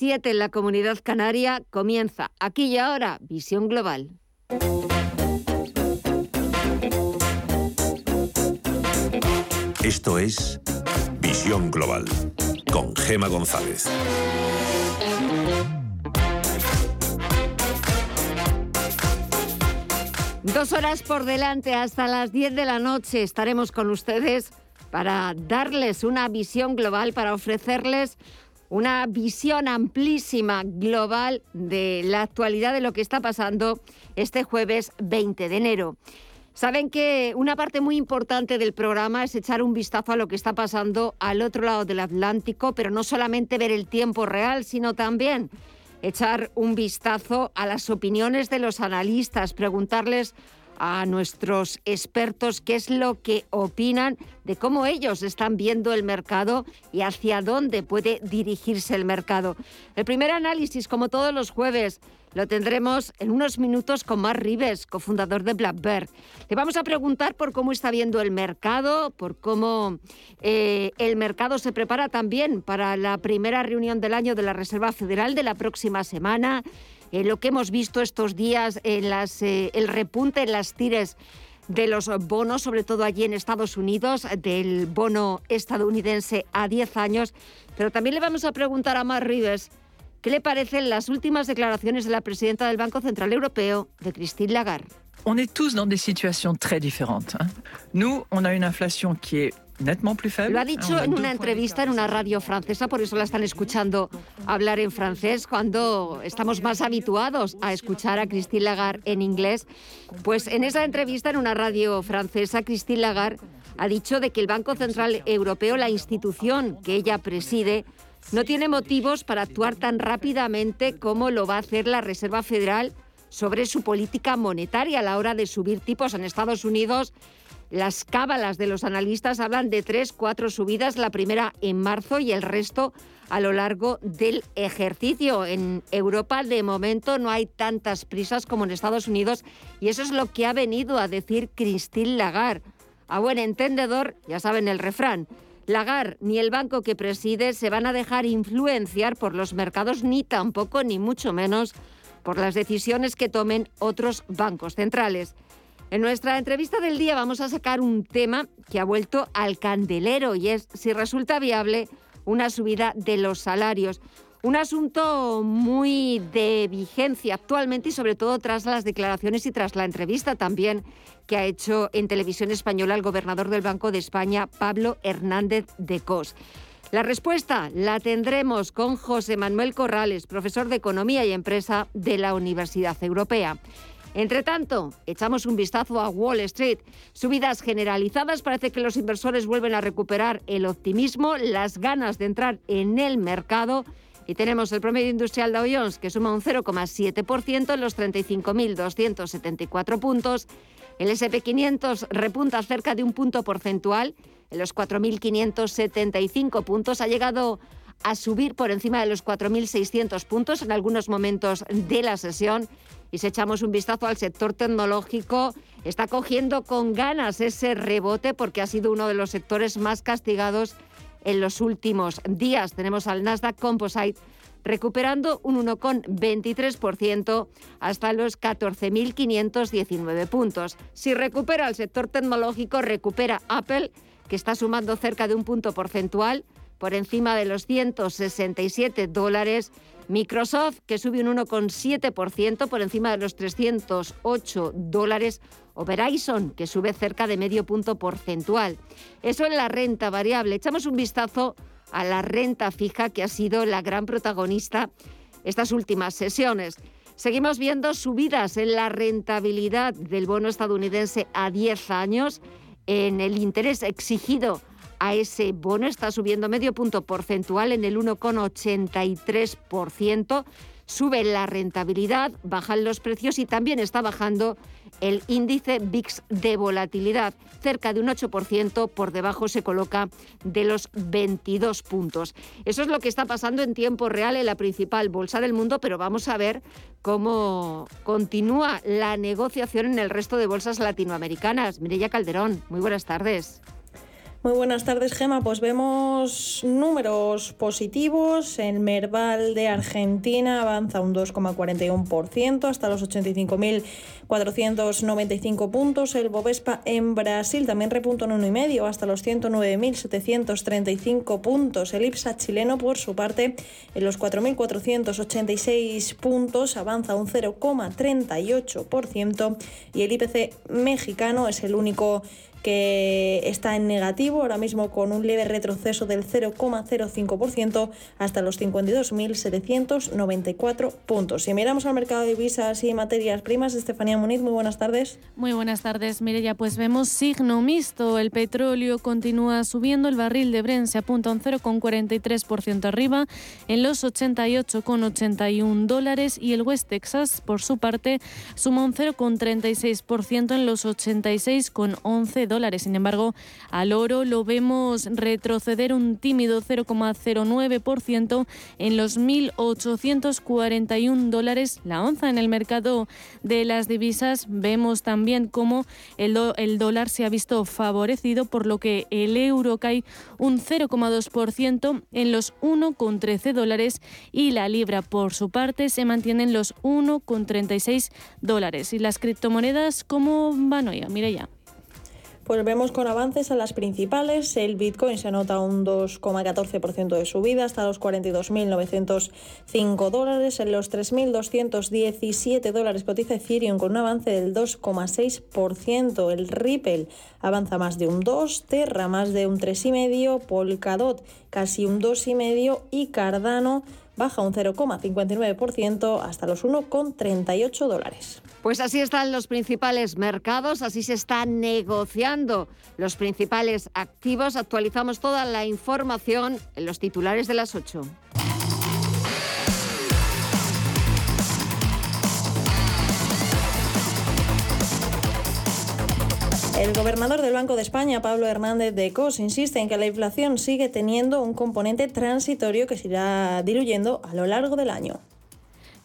7 en la comunidad canaria comienza aquí y ahora Visión Global. Esto es Visión Global con Gema González. Dos horas por delante hasta las 10 de la noche estaremos con ustedes para darles una visión global, para ofrecerles una visión amplísima, global de la actualidad de lo que está pasando este jueves 20 de enero. Saben que una parte muy importante del programa es echar un vistazo a lo que está pasando al otro lado del Atlántico, pero no solamente ver el tiempo real, sino también echar un vistazo a las opiniones de los analistas, preguntarles a nuestros expertos qué es lo que opinan de cómo ellos están viendo el mercado y hacia dónde puede dirigirse el mercado. El primer análisis, como todos los jueves, lo tendremos en unos minutos con Mark Rives, cofundador de Blackbird. Le vamos a preguntar por cómo está viendo el mercado, por cómo eh, el mercado se prepara también para la primera reunión del año de la Reserva Federal de la próxima semana. Eh, lo que hemos visto estos días, en las, eh, el repunte en las tires de los bonos, sobre todo allí en Estados Unidos, del bono estadounidense a 10 años. Pero también le vamos a preguntar a Mark Rives qué le parecen las últimas declaraciones de la presidenta del Banco Central Europeo, de Christine Lagarde. On est tous dans des situations très différentes. Nous, on a une inflation qui est lo ha dicho en una entrevista en una radio francesa, por eso la están escuchando hablar en francés, cuando estamos más habituados a escuchar a Christine Lagarde en inglés. Pues en esa entrevista en una radio francesa, Christine Lagarde ha dicho de que el Banco Central Europeo, la institución que ella preside, no tiene motivos para actuar tan rápidamente como lo va a hacer la Reserva Federal sobre su política monetaria a la hora de subir tipos en Estados Unidos las cábalas de los analistas hablan de tres, cuatro subidas, la primera en marzo y el resto a lo largo del ejercicio. En Europa de momento no hay tantas prisas como en Estados Unidos y eso es lo que ha venido a decir Christine Lagarde. A buen entendedor, ya saben el refrán, Lagarde ni el banco que preside se van a dejar influenciar por los mercados ni tampoco ni mucho menos por las decisiones que tomen otros bancos centrales. En nuestra entrevista del día vamos a sacar un tema que ha vuelto al candelero y es si resulta viable una subida de los salarios. Un asunto muy de vigencia actualmente y sobre todo tras las declaraciones y tras la entrevista también que ha hecho en televisión española el gobernador del Banco de España, Pablo Hernández de Cos. La respuesta la tendremos con José Manuel Corrales, profesor de Economía y Empresa de la Universidad Europea. Entre tanto, echamos un vistazo a Wall Street. Subidas generalizadas, parece que los inversores vuelven a recuperar el optimismo, las ganas de entrar en el mercado. Y tenemos el promedio industrial Dow Jones que suma un 0,7% en los 35.274 puntos. El SP500 repunta cerca de un punto porcentual en los 4.575 puntos. Ha llegado a subir por encima de los 4.600 puntos en algunos momentos de la sesión y si echamos un vistazo al sector tecnológico, está cogiendo con ganas ese rebote porque ha sido uno de los sectores más castigados en los últimos días. Tenemos al Nasdaq Composite recuperando un 1,23% hasta los 14.519 puntos. Si recupera el sector tecnológico, recupera Apple, que está sumando cerca de un punto porcentual por encima de los 167 dólares Microsoft, que sube un 1,7% por encima de los 308 dólares, o Verizon, que sube cerca de medio punto porcentual. Eso en la renta variable. Echamos un vistazo a la renta fija, que ha sido la gran protagonista estas últimas sesiones. Seguimos viendo subidas en la rentabilidad del bono estadounidense a 10 años, en el interés exigido a ese bono. Está subiendo medio punto porcentual en el 1,83%. Sube la rentabilidad, bajan los precios y también está bajando el índice VIX de volatilidad. Cerca de un 8% por debajo se coloca de los 22 puntos. Eso es lo que está pasando en tiempo real en la principal bolsa del mundo, pero vamos a ver cómo continúa la negociación en el resto de bolsas latinoamericanas. Mireya Calderón, muy buenas tardes. Muy buenas tardes, Gema. Pues vemos números positivos. El Merval de Argentina avanza un 2,41% hasta los 85.495 puntos. El Bovespa en Brasil también repunta un 1,5 hasta los 109.735 puntos. El IPSA chileno, por su parte, en los 4.486 puntos avanza un 0,38% y el IPC mexicano es el único que está en negativo, ahora mismo con un leve retroceso del 0,05% hasta los 52.794 puntos. Si miramos al mercado de divisas y materias primas, Estefanía Muniz, muy buenas tardes. Muy buenas tardes, ya pues vemos signo mixto. El petróleo continúa subiendo, el barril de Brent se apunta un 0,43% arriba en los 88,81 dólares y el West Texas, por su parte, suma un 0,36% en los 86,11 dólares. Sin embargo, al oro lo vemos retroceder un tímido 0,09% en los 1.841 dólares la onza. En el mercado de las divisas vemos también cómo el, el dólar se ha visto favorecido, por lo que el euro cae un 0,2% en los 1,13 dólares y la libra, por su parte, se mantiene en los 1,36 dólares. Y las criptomonedas, ¿cómo van hoy? Mire ya. Pues vemos con avances a las principales. El Bitcoin se anota un 2,14% de subida hasta los 42.905 dólares. En los 3.217 dólares cotiza Ethereum con un avance del 2,6%. El Ripple avanza más de un 2, Terra más de un 3,5, Polkadot casi un 2,5 y Cardano baja un 0,59% hasta los 1,38 dólares. Pues así están los principales mercados, así se están negociando los principales activos. Actualizamos toda la información en los titulares de las 8. El gobernador del Banco de España, Pablo Hernández de Cos, insiste en que la inflación sigue teniendo un componente transitorio que se irá diluyendo a lo largo del año.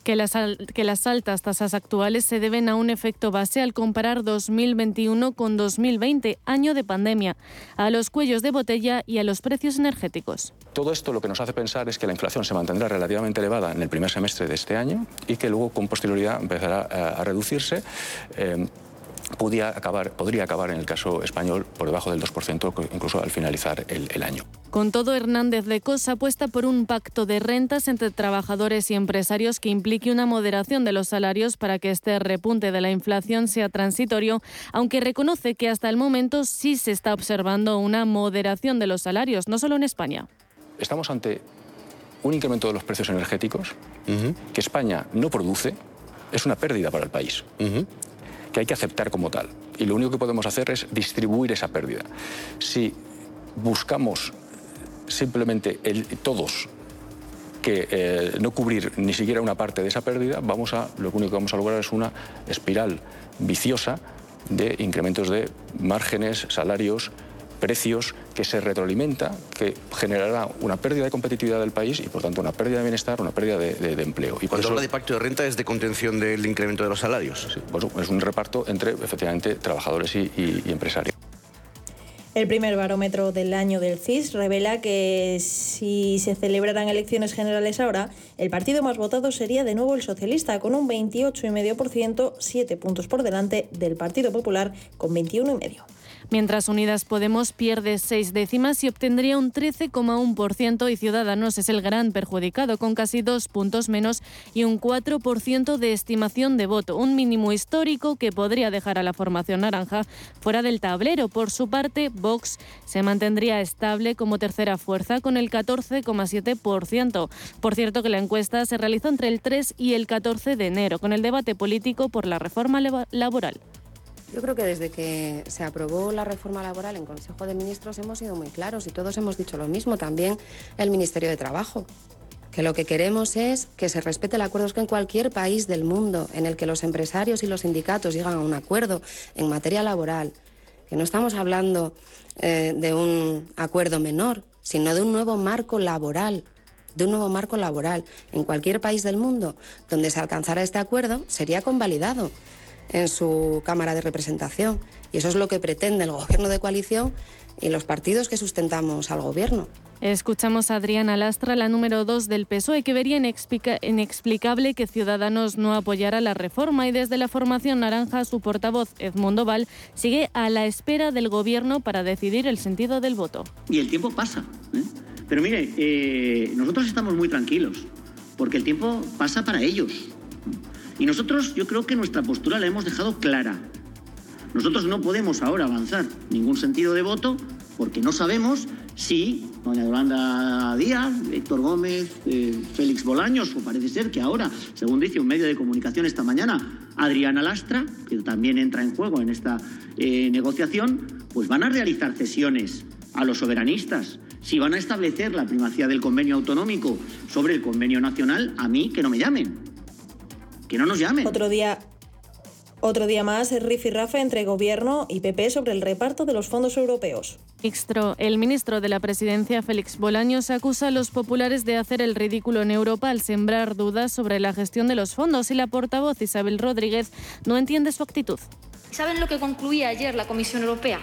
Que las, que las, altas tasas actuales se deben a un efecto base al comparar 2021 con 2020, año de pandemia, a los cuellos de botella y a los precios energéticos. Todo esto lo que nos hace pensar es que la inflación se mantendrá relativamente elevada en el primer semestre de este año y que luego con posterioridad empezará a, reducirse. Eh, podría acabar, podría acabar en el caso español por debajo del 2%, incluso al finalizar el, año. Con todo, Hernández de Cosa apuesta por un pacto de rentas entre trabajadores y empresarios que implique una moderación de los salarios para que este repunte de la inflación sea transitorio, aunque reconoce que hasta el momento sí se está observando una moderación de los salarios, no solo en España. Estamos ante un incremento de los precios energéticos que España no produce, es una pérdida para el país que hay que aceptar como tal. Y lo único que podemos hacer es distribuir esa pérdida. Si buscamos simplemente todos que eh, no cubrir ni siquiera una parte de esa pérdida, vamos a, lo único que vamos a lograr es una espiral viciosa de incrementos de márgenes, salarios, precios que se retroalimenta, que generará una pérdida de competitividad del país y, por tanto, una pérdida de bienestar, una pérdida de, empleo. Y Cuando habla de pacto de renta es de contención del incremento de los salarios. Sí, es un reparto entre, efectivamente, trabajadores y, y empresarios. El primer barómetro del año del CIS revela que si se celebraran elecciones generales ahora, el partido más votado sería de nuevo el socialista, con un 28,5%, siete puntos por delante del Partido Popular, con 21,5%. Mientras Unidas Podemos pierde seis décimas y obtendría un 13,1% y Ciudadanos es el gran perjudicado con casi dos puntos menos y un 4% de estimación de voto, un mínimo histórico que podría dejar a la formación naranja fuera del tablero. Por su parte, Vox se mantendría estable como tercera fuerza con el 14,7%. Por cierto que la encuesta se realizó entre el 3 y el 14 de enero con el debate político por la reforma laboral. Yo creo que desde que se aprobó la reforma laboral en Consejo de Ministros hemos sido muy claros y todos hemos dicho lo mismo, también el Ministerio de Trabajo que lo que queremos es que se respete el acuerdo. Es que en cualquier país del mundo en el que los empresarios y los sindicatos llegan a un acuerdo en materia laboral, que no estamos hablando eh, de un acuerdo menor, sino de un nuevo marco laboral, de un nuevo marco laboral. En cualquier país del mundo donde se alcanzara este acuerdo sería convalidado en su Cámara de Representación. Y eso es lo que pretende el Gobierno de coalición y los partidos que sustentamos al Gobierno. Escuchamos a Adriana Lastra, la número dos del PSOE, que vería inexplicable que Ciudadanos no apoyara la reforma y desde la formación naranja su portavoz Edmundo Val sigue a la espera del Gobierno para decidir el sentido del voto. Y el tiempo pasa. ¿eh? Pero mire, eh, nosotros estamos muy tranquilos porque el tiempo pasa para ellos. Y nosotros yo creo que nuestra postura la hemos dejado clara. Nosotros no podemos ahora avanzar ningún sentido de voto porque no sabemos si doña Yolanda Díaz, Héctor Gómez, eh, Félix Bolaños, o parece ser que ahora, según dice un medio de comunicación esta mañana, Adriana Lastra, que también entra en juego en esta eh, negociación, pues van a realizar cesiones a los soberanistas. Si van a establecer la primacía del convenio autonómico sobre el convenio nacional, a mí que no me llamen. Que no nos llamen. Otro día otro día más, Rafa entre Gobierno y PP sobre el reparto de los fondos europeos. El ministro de la Presidencia, Félix Bolaños, acusa a los populares de hacer el ridículo en Europa al sembrar dudas sobre la gestión de los fondos y la portavoz Isabel Rodríguez no entiende su actitud. ¿Saben lo que concluía ayer la Comisión Europea?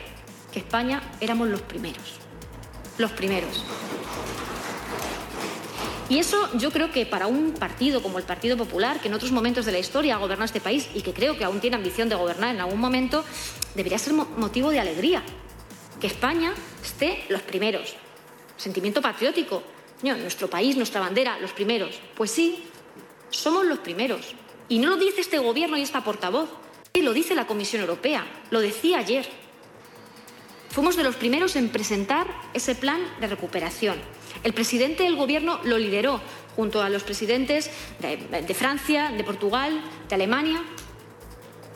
Que España éramos los primeros. Los primeros. Y eso yo creo que para un partido como el Partido Popular, que en otros momentos de la historia ha gobernado este país y que creo que aún tiene ambición de gobernar en algún momento, debería ser motivo de alegría. Que España esté los primeros. Sentimiento patriótico. nuestro país, nuestra bandera, los primeros. Pues sí, somos los primeros. Y no lo dice este gobierno y esta portavoz. Lo dice la Comisión Europea. Lo decía ayer. Fuimos de los primeros en presentar ese plan de recuperación el presidente del Gobierno lo lideró junto a los presidentes de, Francia, de Portugal, de Alemania.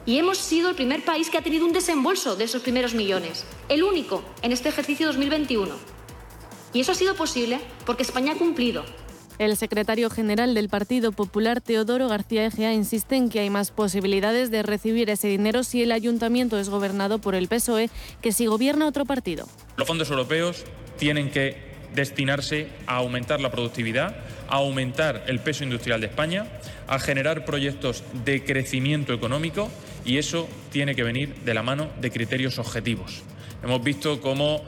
Y hemos sido el primer país que ha tenido un desembolso de esos primeros millones, el único en este ejercicio 2021. Y eso ha sido posible porque España ha cumplido. El secretario general del Partido Popular, Teodoro García Egea, insiste en que hay más posibilidades de recibir ese dinero si el ayuntamiento es gobernado por el PSOE que si gobierna otro partido. Los fondos europeos tienen que destinarse a aumentar la productividad, a aumentar el peso industrial de España, a generar proyectos de crecimiento económico y eso tiene que venir de la mano de criterios objetivos. Hemos visto cómo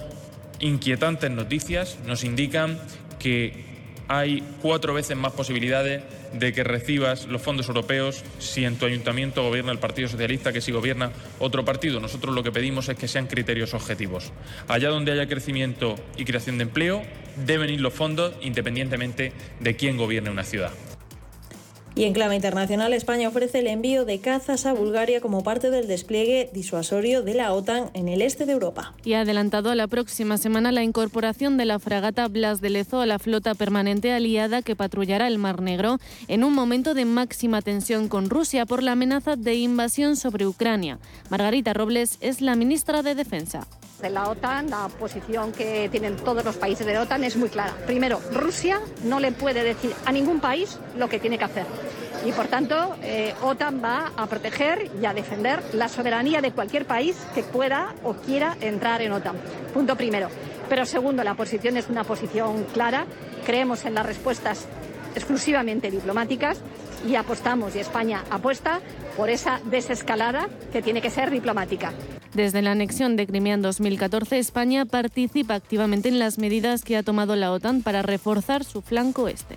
inquietantes noticias nos indican que hay cuatro veces más posibilidades de que recibas los fondos europeos si en tu ayuntamiento gobierna el Partido Socialista que si gobierna otro partido. Nosotros lo que pedimos es que sean criterios objetivos. Allá donde haya crecimiento y creación de empleo, deben ir los fondos independientemente de quién gobierne una ciudad. Y en clave internacional, España ofrece el envío de cazas a Bulgaria como parte del despliegue disuasorio de la OTAN en el este de Europa. Y ha adelantado a la próxima semana la incorporación de la fragata Blas de Lezo a la flota permanente aliada que patrullará el Mar Negro en un momento de máxima tensión con Rusia por la amenaza de invasión sobre Ucrania. Margarita Robles es la ministra de Defensa de la OTAN, la posición que tienen todos los países de la OTAN es muy clara. Primero, Rusia no le puede decir a ningún país lo que tiene que hacer. Y por tanto, eh, OTAN va a proteger y a defender la soberanía de cualquier país que pueda o quiera entrar en OTAN. Punto primero. Pero segundo, la posición es una posición clara. Creemos en las respuestas exclusivamente diplomáticas y apostamos, y España apuesta por esa desescalada que tiene que ser diplomática. Desde la anexión de Crimea en 2014, España participa activamente en las medidas que ha tomado la OTAN para reforzar su flanco este.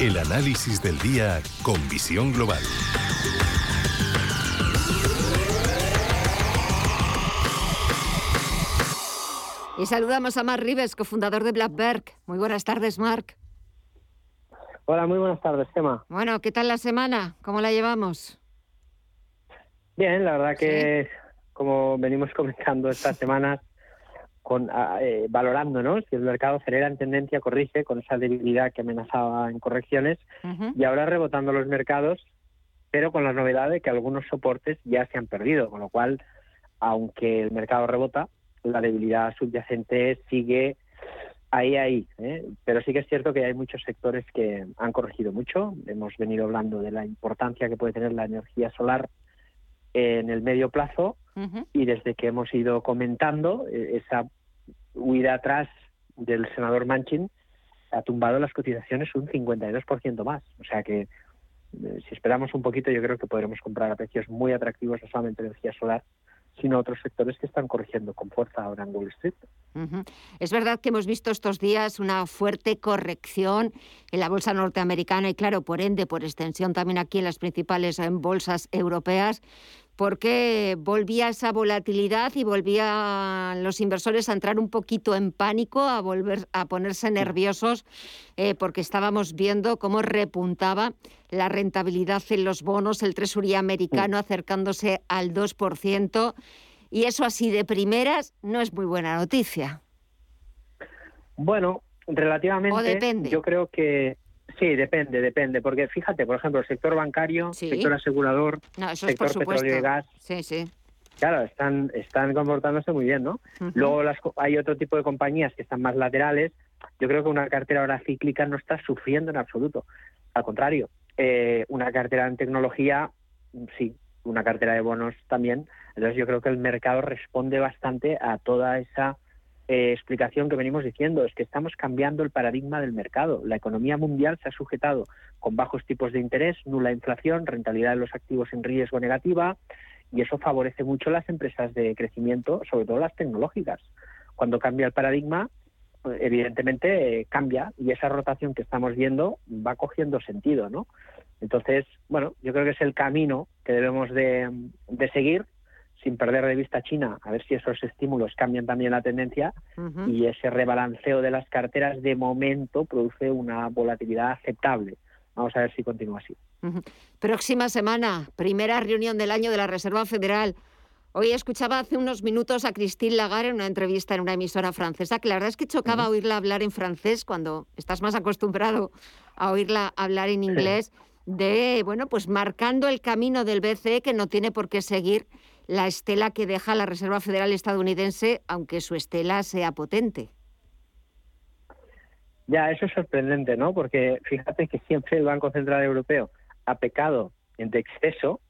El análisis del día con visión global. Y saludamos a Mark Rives, cofundador de Blackberg. Muy buenas tardes, Mark. Hola, muy buenas tardes, Gemma. Bueno, ¿qué tal la semana? ¿Cómo la llevamos? Bien, la verdad que, como venimos comentando estas semanas, con, eh, valorando ¿no? si el mercado acelera en tendencia, corrige con esa debilidad que amenazaba en correcciones y ahora rebotando los mercados pero con la novedad de que algunos soportes ya se han perdido, con lo cual, aunque el mercado rebota, la debilidad subyacente sigue ahí, ahí. ¿eh? Pero sí que es cierto que hay muchos sectores que han corregido mucho. Hemos venido hablando de la importancia que puede tener la energía solar en el medio plazo y desde que hemos ido comentando eh, esa huida atrás del senador Manchin ha tumbado las cotizaciones un 52% más. O sea que eh, si esperamos un poquito yo creo que podremos comprar a precios muy atractivos no solamente energía solar, sino otros sectores que están corrigiendo con fuerza ahora en Wall Street. Es verdad que hemos visto estos días una fuerte corrección en la bolsa norteamericana y, claro, por ende, por extensión también aquí en las principales bolsas europeas, porque volvía esa volatilidad y volvían los inversores a entrar un poquito en pánico, a volver a ponerse nerviosos, eh, porque estábamos viendo cómo repuntaba la rentabilidad en los bonos, el tresuría americano acercándose al 2%, y eso así de primeras no es muy buena noticia. Bueno, relativamente, yo creo que Sí, depende, depende, porque fíjate, por ejemplo, el sector bancario, sector asegurador, sector petróleo y gas. Sí, sí. Claro, están, están comportándose muy bien, ¿no? Luego las, hay otro tipo de compañías que están más laterales. Yo creo que una cartera ahora cíclica no está sufriendo en absoluto. Al contrario, eh, una cartera en tecnología, sí, una cartera de bonos también. Entonces yo creo que el mercado responde bastante a toda esa eh, explicación que venimos diciendo, es que estamos cambiando el paradigma del mercado. La economía mundial se ha sujetado con bajos tipos de interés, nula inflación, rentabilidad de los activos en riesgo negativa, y eso favorece mucho las empresas de crecimiento, sobre todo las tecnológicas. Cuando cambia el paradigma, evidentemente eh, cambia y esa rotación que estamos viendo va cogiendo sentido, ¿no? Entonces, bueno, yo creo que es el camino que debemos de seguir sin perder de vista China, a ver si esos estímulos cambian también la tendencia y ese rebalanceo de las carteras de momento produce una volatilidad aceptable. Vamos a ver si continúa así. Próxima semana, primera reunión del año de la Reserva Federal. Hoy escuchaba hace unos minutos a Christine Lagarde en una entrevista en una emisora francesa, que la verdad es que chocaba oírla hablar en francés cuando estás más acostumbrado a oírla hablar en inglés, de, bueno, pues marcando el camino del BCE que no tiene por qué seguir la estela que deja la Reserva Federal estadounidense, aunque su estela sea potente. Ya, eso es sorprendente, ¿no? Porque fíjate que siempre el Banco Central Europeo ha pecado de exceso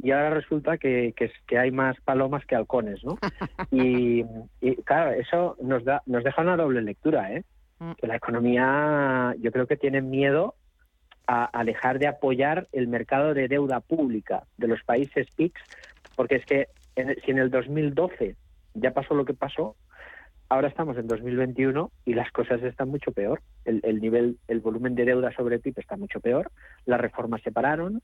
y ahora resulta que, que, hay más palomas que halcones, ¿no? Y, claro, eso nos, da, nos deja una doble lectura, ¿eh? Mm. Que la economía, yo creo que tiene miedo a, a, dejar de apoyar el mercado de deuda pública de los países PICS porque es que si en el 2012 ya pasó lo que pasó, ahora estamos en 2021 y las cosas están mucho peor. El, nivel, el volumen de deuda sobre PIB está mucho peor. Las reformas se pararon.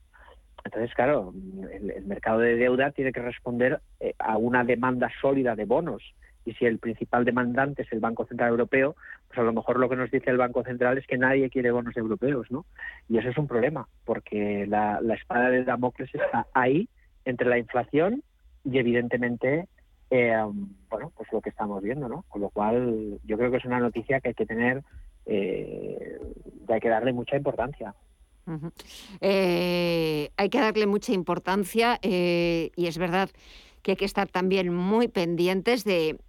Entonces, claro, el, mercado de deuda tiene que responder eh, a una demanda sólida de bonos. Y si el principal demandante es el Banco Central Europeo, pues a lo mejor lo que nos dice el Banco Central es que nadie quiere bonos europeos, ¿no? Y eso es un problema, porque la, la espada de Damocles está ahí entre la inflación y evidentemente eh, bueno pues lo que estamos viendo no con lo cual yo creo que es una noticia que hay que tener eh, hay que darle mucha importancia. Eh, hay que darle mucha importancia y es verdad que hay que estar también muy pendientes de,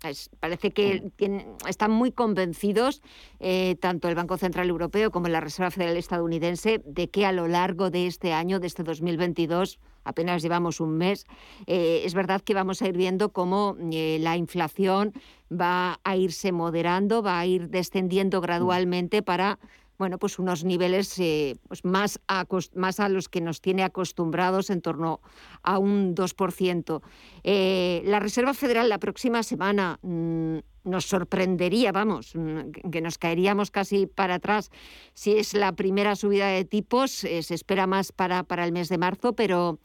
parece que están muy convencidos, tanto el Banco Central Europeo como la Reserva Federal estadounidense, de que a lo largo de este año, de este 2022, apenas llevamos un mes, eh, es verdad que vamos a ir viendo cómo eh, la inflación va a irse moderando, va a ir descendiendo gradualmente para bueno, pues unos niveles eh, pues más, a, más a los que nos tiene acostumbrados en torno a un 2%. la Reserva Federal la próxima semana mm, nos sorprendería, vamos, mm, que nos caeríamos casi para atrás si es la primera subida de tipos, se espera más para, para el mes de marzo, pero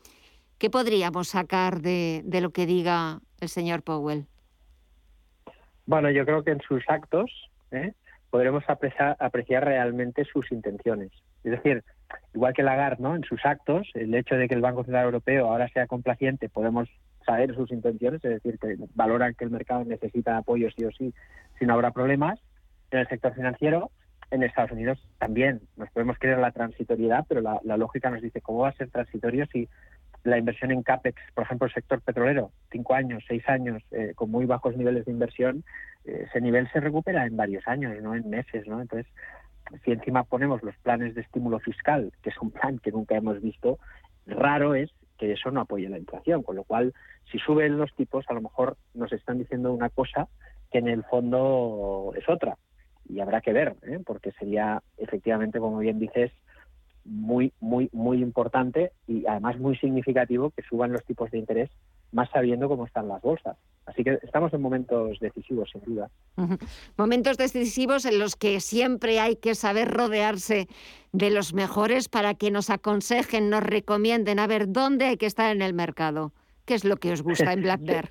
¿qué podríamos sacar de, de lo que diga el señor Powell? Bueno, yo creo que en sus actos ¿eh? podremos apreciar, apreciar realmente sus intenciones. Es decir, igual que Lagarde, ¿no? En sus actos, el hecho de que el Banco Central Europeo ahora sea complaciente, podemos saber sus intenciones, es decir, que valoran que el mercado necesita apoyo sí o sí, si no habrá problemas. En el sector financiero, en Estados Unidos también nos podemos creer la transitoriedad, pero la, lógica nos dice cómo va a ser transitorio si la inversión en CAPEX, por ejemplo, el sector petrolero, cinco años, seis años, eh, con muy bajos niveles de inversión, eh, ese nivel se recupera en varios años, no en meses, ¿no? Entonces, si encima ponemos los planes de estímulo fiscal, que es un plan que nunca hemos visto, raro es que eso no apoye la inflación, con lo cual, si suben los tipos, a lo mejor nos están diciendo una cosa que en el fondo es otra. Y habrá que ver, ¿eh? porque sería efectivamente, como bien dices, muy, muy, muy importante y además muy significativo que suban los tipos de interés más sabiendo cómo están las bolsas. Así que estamos en momentos decisivos, sin duda. Momentos decisivos en los que siempre hay que saber rodearse de los mejores para que nos aconsejen, nos recomienden a ver dónde hay que estar en el mercado. ¿Qué es lo que os gusta en Black Bear?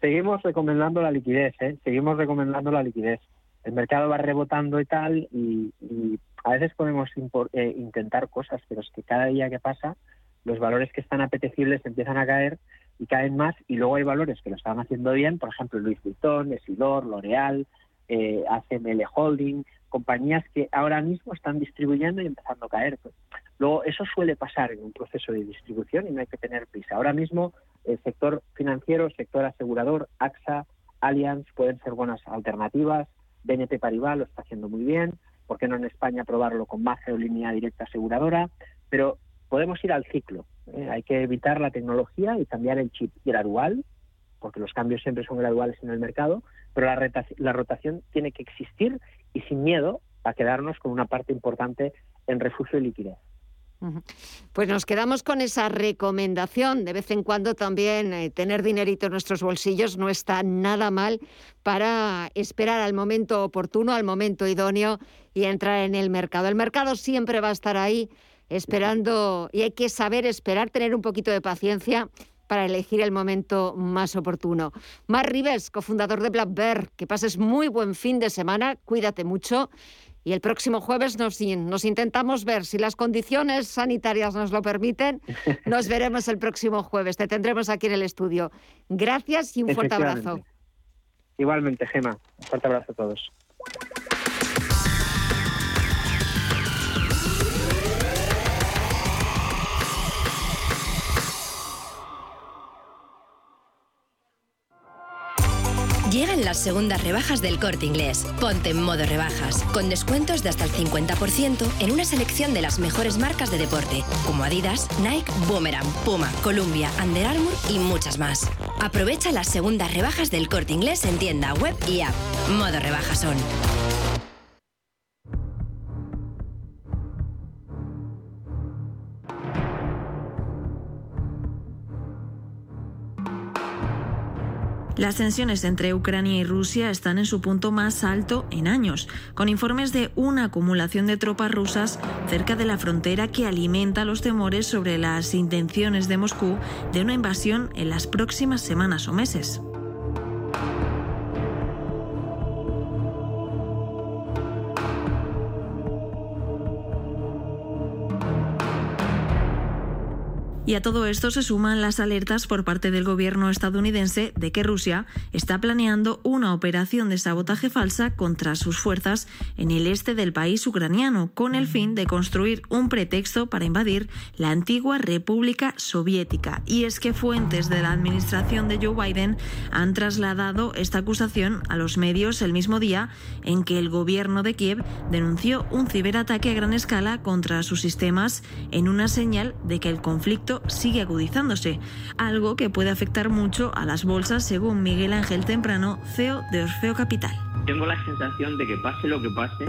Seguimos recomendando la liquidez, ¿eh? seguimos recomendando la liquidez. El mercado va rebotando y tal, y, a veces podemos eh, intentar cosas, pero es que cada día que pasa los valores que están apetecibles empiezan a caer y caen más y luego hay valores que lo están haciendo bien, por ejemplo Luis Vuitton, Esidor, L'Oreal, eh, ACML Holding, compañías que ahora mismo están distribuyendo y empezando a caer. Luego eso suele pasar en un proceso de distribución y no hay que tener prisa. Ahora mismo el sector financiero, sector asegurador, AXA, Allianz pueden ser buenas alternativas. BNP Paribas lo está haciendo muy bien. ¿Por qué no en España probarlo con Mafre o línea directa aseguradora? Pero podemos ir al ciclo. ¿eh? Hay que evitar la tecnología y cambiar el chip gradual, porque los cambios siempre son graduales en el mercado, pero la, rotación tiene que existir y sin miedo a quedarnos con una parte importante en refugio y liquidez. Pues nos quedamos con esa recomendación. De vez en cuando también eh, tener dinerito en nuestros bolsillos no está nada mal para esperar al momento oportuno, al momento idóneo y entrar en el mercado. El mercado siempre va a estar ahí esperando y hay que saber esperar, tener un poquito de paciencia para elegir el momento más oportuno. Mar Rives, cofundador de Black Bear, que pases muy buen fin de semana, cuídate mucho y el próximo jueves nos, nos intentamos ver, si las condiciones sanitarias nos lo permiten, nos veremos el próximo jueves, te tendremos aquí en el estudio. Gracias y un fuerte abrazo. Igualmente, Gema, un fuerte abrazo a todos. Llegan las segundas rebajas del corte inglés. Ponte en modo rebajas, con descuentos de hasta el 50% en una selección de las mejores marcas de deporte, como Adidas, Nike, Boomerang, Puma, Columbia, Under Armour y muchas más. Aprovecha las segundas rebajas del corte inglés en tienda web y app. Modo rebajas son. Las tensiones entre Ucrania y Rusia están en su punto más alto en años, con informes de una acumulación de tropas rusas cerca de la frontera que alimenta los temores sobre las intenciones de Moscú de una invasión en las próximas semanas o meses. Y a todo esto se suman las alertas por parte del gobierno estadounidense de que Rusia está planeando una operación de sabotaje falsa contra sus fuerzas en el este del país ucraniano, con el fin de construir un pretexto para invadir la antigua República Soviética. Y es que fuentes de la administración de Joe Biden han trasladado esta acusación a los medios el mismo día en que el gobierno de Kiev denunció un ciberataque a gran escala contra sus sistemas en una señal de que el conflicto sigue agudizándose, algo que puede afectar mucho a las bolsas según Miguel Ángel Temprano, CEO de Orfeo Capital. Tengo la sensación de que pase lo que pase,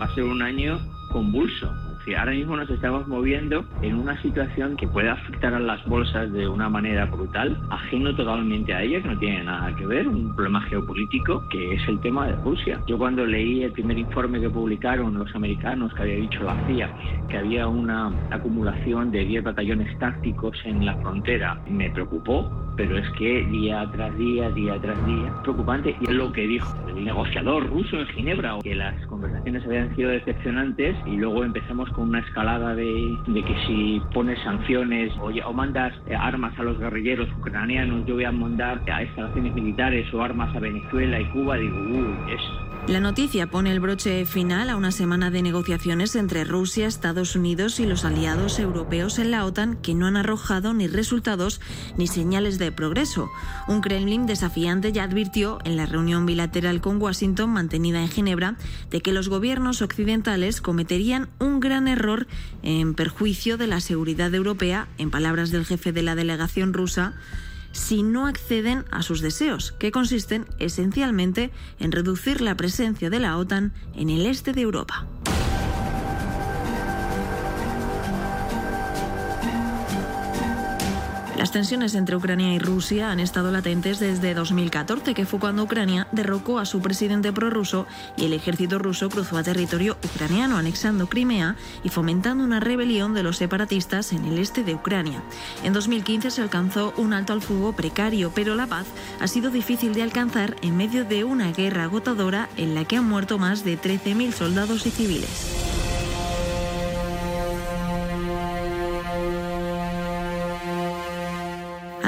va a ser un año convulso ahora mismo nos estamos moviendo en una situación que puede afectar a las bolsas de una manera brutal, ajeno totalmente a ella, que no tiene nada que ver, un problema geopolítico que es el tema de Rusia. Yo cuando leí el primer informe que publicaron los americanos, que había dicho la CIA, que había una acumulación de 10 batallones tácticos en la frontera, me preocupó pero es que día tras día, día tras día, preocupante. Y lo que dijo el negociador ruso en Ginebra, que las conversaciones habían sido decepcionantes y luego empezamos con una escalada de, que si pones sanciones o, o, mandas armas a los guerrilleros ucranianos, yo voy a mandar a instalaciones militares o armas a Venezuela y Cuba, digo, uy, es La noticia pone el broche final a una semana de negociaciones entre Rusia, Estados Unidos y los aliados europeos en la OTAN que no han arrojado ni resultados ni señales de progreso. Un Kremlin desafiante ya advirtió en la reunión bilateral con Washington mantenida en Ginebra de que los gobiernos occidentales cometerían un gran error en perjuicio de la seguridad europea, en palabras del jefe de la delegación rusa, si no acceden a sus deseos, que consisten esencialmente en reducir la presencia de la OTAN en el este de Europa. Las tensiones entre Ucrania y Rusia han estado latentes desde 2014, que fue cuando Ucrania derrocó a su presidente prorruso y el ejército ruso cruzó a territorio ucraniano, anexando Crimea y fomentando una rebelión de los separatistas en el este de Ucrania. En 2015 se alcanzó un alto al fuego precario, pero la paz ha sido difícil de alcanzar en medio de una guerra agotadora en la que han muerto más de 13.000 soldados y civiles.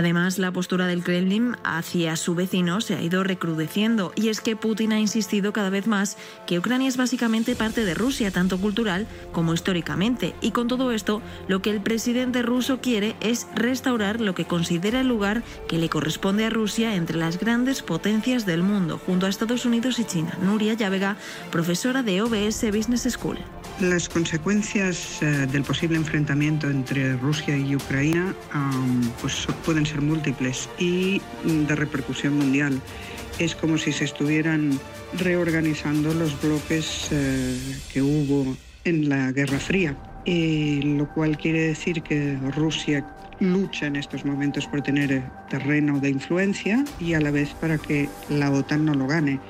Además, la postura del Kremlin hacia su vecino se ha ido recrudeciendo y es que Putin ha insistido cada vez más que Ucrania es básicamente parte de Rusia, tanto cultural como históricamente. Y con todo esto, lo que el presidente ruso quiere es restaurar lo que considera el lugar que le corresponde a Rusia entre las grandes potencias del mundo, junto a Estados Unidos y China. Nuria Llávega, profesora de OBS Business School. Las consecuencias eh, del posible enfrentamiento entre Rusia y Ucrania pues pueden múltiples y de repercusión mundial. Es como si se estuvieran reorganizando los bloques eh, que hubo en la Guerra Fría, lo cual quiere decir que Rusia lucha en estos momentos por tener terreno de influencia y a la vez para que la OTAN no lo gane.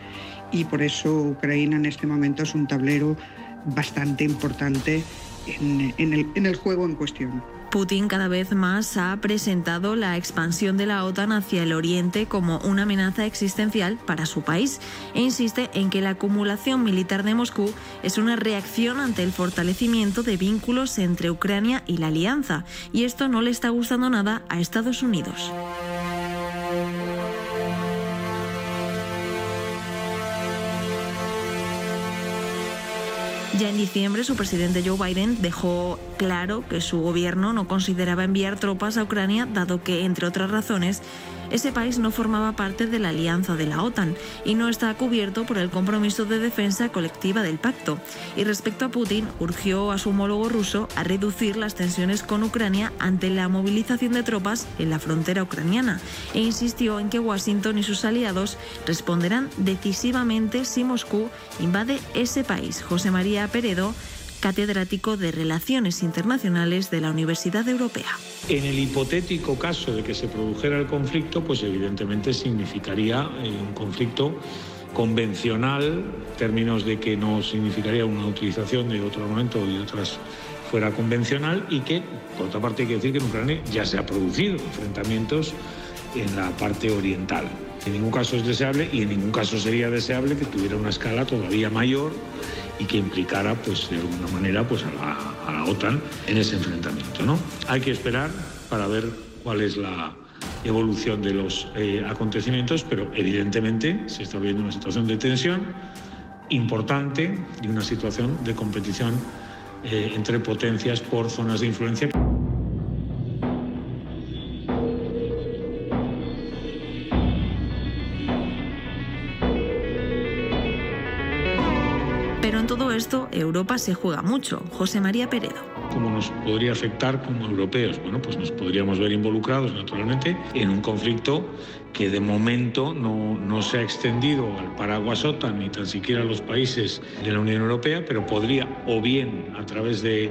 Y por eso Ucrania en este momento es un tablero bastante importante en el juego en cuestión. Putin cada vez más ha presentado la expansión de la OTAN hacia el oriente como una amenaza existencial para su país e insiste en que la acumulación militar de Moscú es una reacción ante el fortalecimiento de vínculos entre Ucrania y la alianza y esto no le está gustando nada a Estados Unidos. Ya en diciembre, su presidente Joe Biden dejó claro que su gobierno no consideraba enviar tropas a Ucrania, dado que, entre otras razones, ese país no formaba parte de la alianza de la OTAN y no está cubierto por el compromiso de defensa colectiva del pacto. Y respecto a Putin, urgió a su homólogo ruso a reducir las tensiones con Ucrania ante la movilización de tropas en la frontera ucraniana e insistió en que Washington y sus aliados responderán decisivamente si Moscú invade ese país. José María Peredo catedrático de Relaciones Internacionales de la Universidad Europea. En el hipotético caso de que se produjera el conflicto, pues evidentemente significaría eh, un conflicto convencional, en términos de que no significaría una utilización de otro armamento y otras fuera convencional y que, por otra parte, hay que decir que en Ucrania ya se ha producido enfrentamientos en la parte oriental. En ningún caso es deseable y en ningún caso sería deseable que tuviera una escala todavía mayor y que implicara, pues, de alguna manera, pues, a la, OTAN en ese enfrentamiento. ¿no? Hay que esperar para ver cuál es la evolución de los eh, acontecimientos, pero evidentemente se está viendo una situación de tensión importante y una situación de competición eh, entre potencias por zonas de influencia. Europa se juega mucho. José María Peredo. ¿Cómo nos podría afectar como europeos? Bueno, pues nos podríamos ver involucrados naturalmente en un conflicto que de momento no, no se ha extendido al paraguas OTAN ni tan siquiera a los países de la Unión Europea, pero podría o bien a través de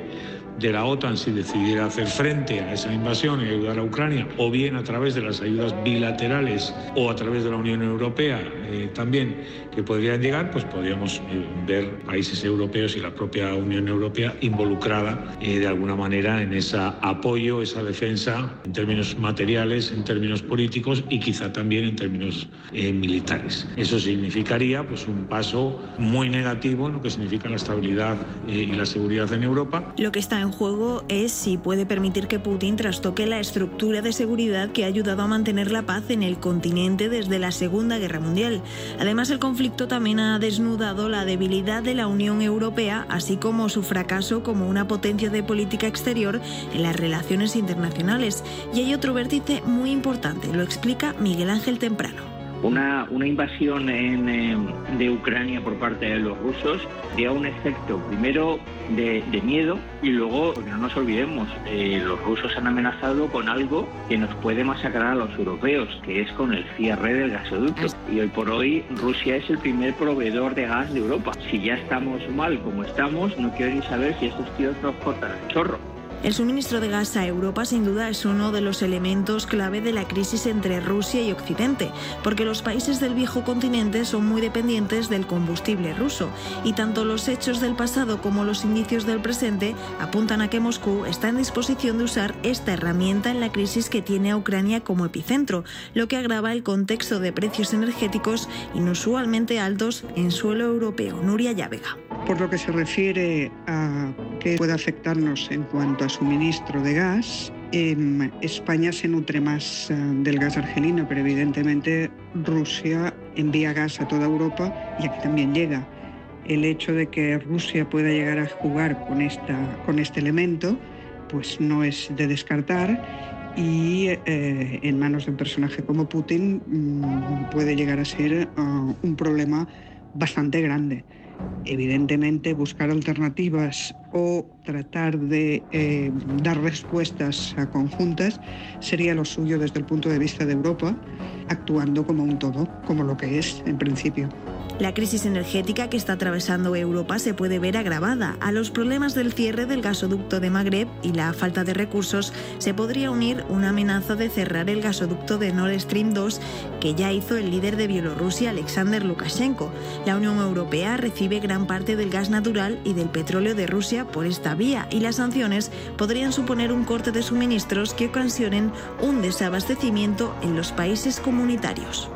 de la OTAN si decidiera hacer frente a esa invasión y ayudar a Ucrania, o bien a través de las ayudas bilaterales o a través de la Unión Europea eh, también que podrían llegar, pues podríamos eh, ver países europeos y la propia Unión Europea involucrada eh, de alguna manera en ese apoyo, esa defensa en términos materiales, en términos políticos y quizá también en términos militares. Eso significaría pues un paso muy negativo en lo que significa la estabilidad y la seguridad en Europa. Lo que está en en juego es si puede permitir que Putin trastoque la estructura de seguridad que ha ayudado a mantener la paz en el continente desde la Segunda Guerra Mundial. Además, el conflicto también ha desnudado la debilidad de la Unión Europea, así como su fracaso como una potencia de política exterior en las relaciones internacionales. Y hay otro vértice muy importante, lo explica Miguel Ángel Temprano. Una, una invasión eh, de Ucrania por parte de los rusos dio un efecto primero de, miedo y luego, no nos olvidemos, eh, los rusos han amenazado con algo que nos puede masacrar a los europeos, que es con el cierre del gasoducto. Y hoy por hoy Rusia es el primer proveedor de gas de Europa. Si ya estamos mal como estamos, no quiero ni saber si estos tíos nos cortan el chorro. El suministro de gas a Europa sin duda es uno de los elementos clave de la crisis entre Rusia y Occidente, porque los países del viejo continente son muy dependientes del combustible ruso y tanto los hechos del pasado como los indicios del presente apuntan a que Moscú está en disposición de usar esta herramienta en la crisis que tiene a Ucrania como epicentro, lo que agrava el contexto de precios energéticos inusualmente altos en suelo europeo. Nuria Llávega. Por lo que se refiere a qué puede afectarnos en cuanto a suministro de gas, em, España se nutre más eh, del gas argelino, pero evidentemente Rusia envía gas a toda Europa y aquí también llega. El hecho de que Rusia pueda llegar a jugar con, esta, con este elemento, pues no es de descartar y eh, en manos de un personaje como Putin mm, puede llegar a ser uh, un problema bastante grande evidentemente buscar alternativas o tratar de eh, dar respuestas conjuntas sería lo suyo desde el punto de vista de Europa, actuando como un todo, como lo que es en principio. La crisis energética que está atravesando Europa se puede ver agravada. A los problemas del cierre del gasoducto de Magreb y la falta de recursos se podría unir una amenaza de cerrar el gasoducto de Nord Stream 2 que ya hizo el líder de Bielorrusia, Alexander Lukashenko. La Unión Europea recibe gran parte del gas natural y del petróleo de Rusia por esta vía y las sanciones podrían suponer un corte de suministros que ocasionen un desabastecimiento en los países comunitarios.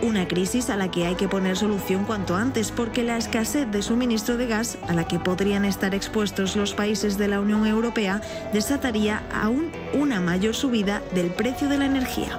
Una crisis a la que hay que poner solución cuanto antes porque la escasez de suministro de gas a la que podrían estar expuestos los países de la Unión Europea desataría aún una mayor subida del precio de la energía.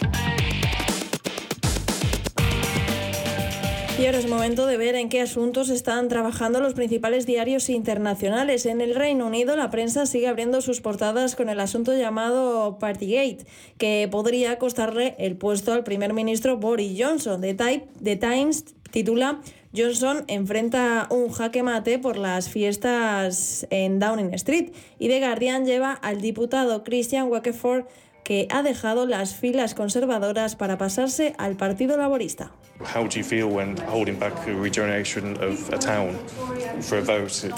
Y ahora es momento de ver en qué asuntos están trabajando los principales diarios internacionales. En el Reino Unido, la prensa sigue abriendo sus portadas con el asunto llamado Partygate, que podría costarle el puesto al primer ministro Boris Johnson. The Times titula Johnson enfrenta un jaque mate por las fiestas en Downing Street y The Guardian lleva al diputado Christian Wakeford que ha dejado las filas conservadoras para pasarse al Partido Laborista. How do you feel when holding back a regeneration of a town for a vote?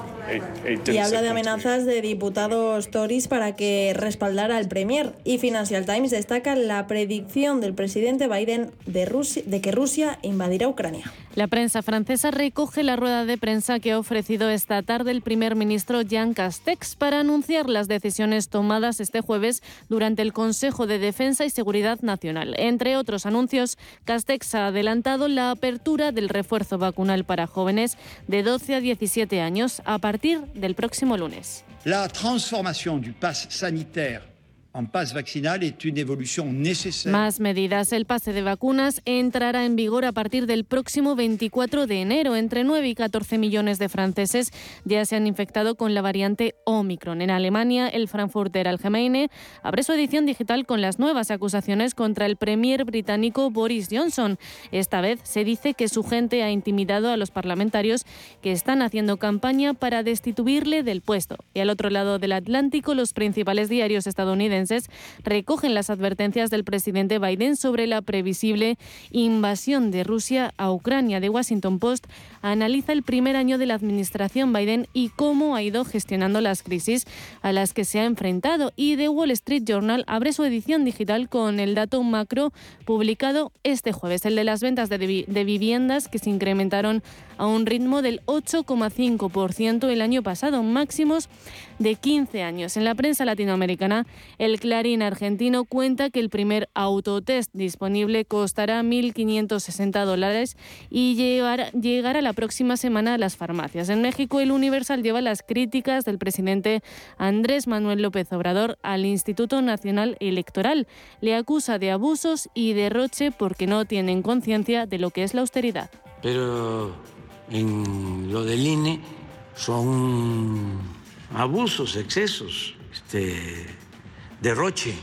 y habla de amenazas de diputados Tories para que respaldara al Premier. Y Financial Times destaca la predicción del presidente Biden de, Rusia, de que Rusia invadirá Ucrania. La prensa francesa recoge la rueda de prensa que ha ofrecido esta tarde el primer ministro Jean Castex para anunciar las decisiones tomadas este jueves durante el Consejo de Defensa y Seguridad Nacional. Entre otros anuncios, Castex ha adelantado la apertura del refuerzo vacunal para jóvenes de 12 a 17 años a partir del próximo lunes. La transformación sanitaire Más medidas. El pase de vacunas entrará en vigor a partir del próximo 24 de enero. Entre 9 y 14 millones de franceses ya se han infectado con la variante Omicron. En Alemania, el Frankfurter Allgemeine abre su edición digital con las nuevas acusaciones contra el premier británico Boris Johnson. Esta vez se dice que su gente ha intimidado a los parlamentarios que están haciendo campaña para destituirle del puesto. Y al otro lado del Atlántico, los principales diarios estadounidenses recogen las advertencias del presidente Biden sobre la previsible invasión de Rusia a Ucrania. The Washington Post analiza el primer año de la administración Biden y cómo ha ido gestionando las crisis a las que se ha enfrentado. Y The Wall Street Journal abre su edición digital con el dato macro publicado este jueves, el de las ventas de, viviendas que se incrementaron a un ritmo del 8,5% el año pasado, máximos de 15 años. En la prensa latinoamericana, el Clarín argentino cuenta que el primer autotest disponible costará 1.560 dólares y llegará la próxima semana a las farmacias. En México, el Universal lleva las críticas del presidente Andrés Manuel López Obrador al Instituto Nacional Electoral. Le acusa de abusos y derroche porque no tienen conciencia de lo que es la austeridad. Pero en lo del INE son abusos, excesos, este, derroche,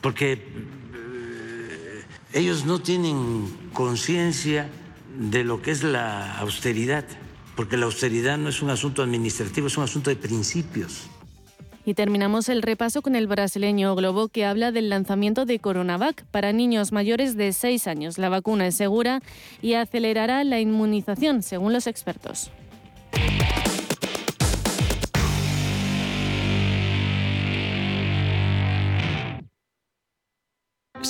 porque eh, ellos no tienen conciencia de lo que es la austeridad, porque la austeridad no es un asunto administrativo, es un asunto de principios. Y terminamos el repaso con el brasileño Globo que habla del lanzamiento de Coronavac para niños mayores de 6 años. La vacuna es segura y acelerará la inmunización, según los expertos.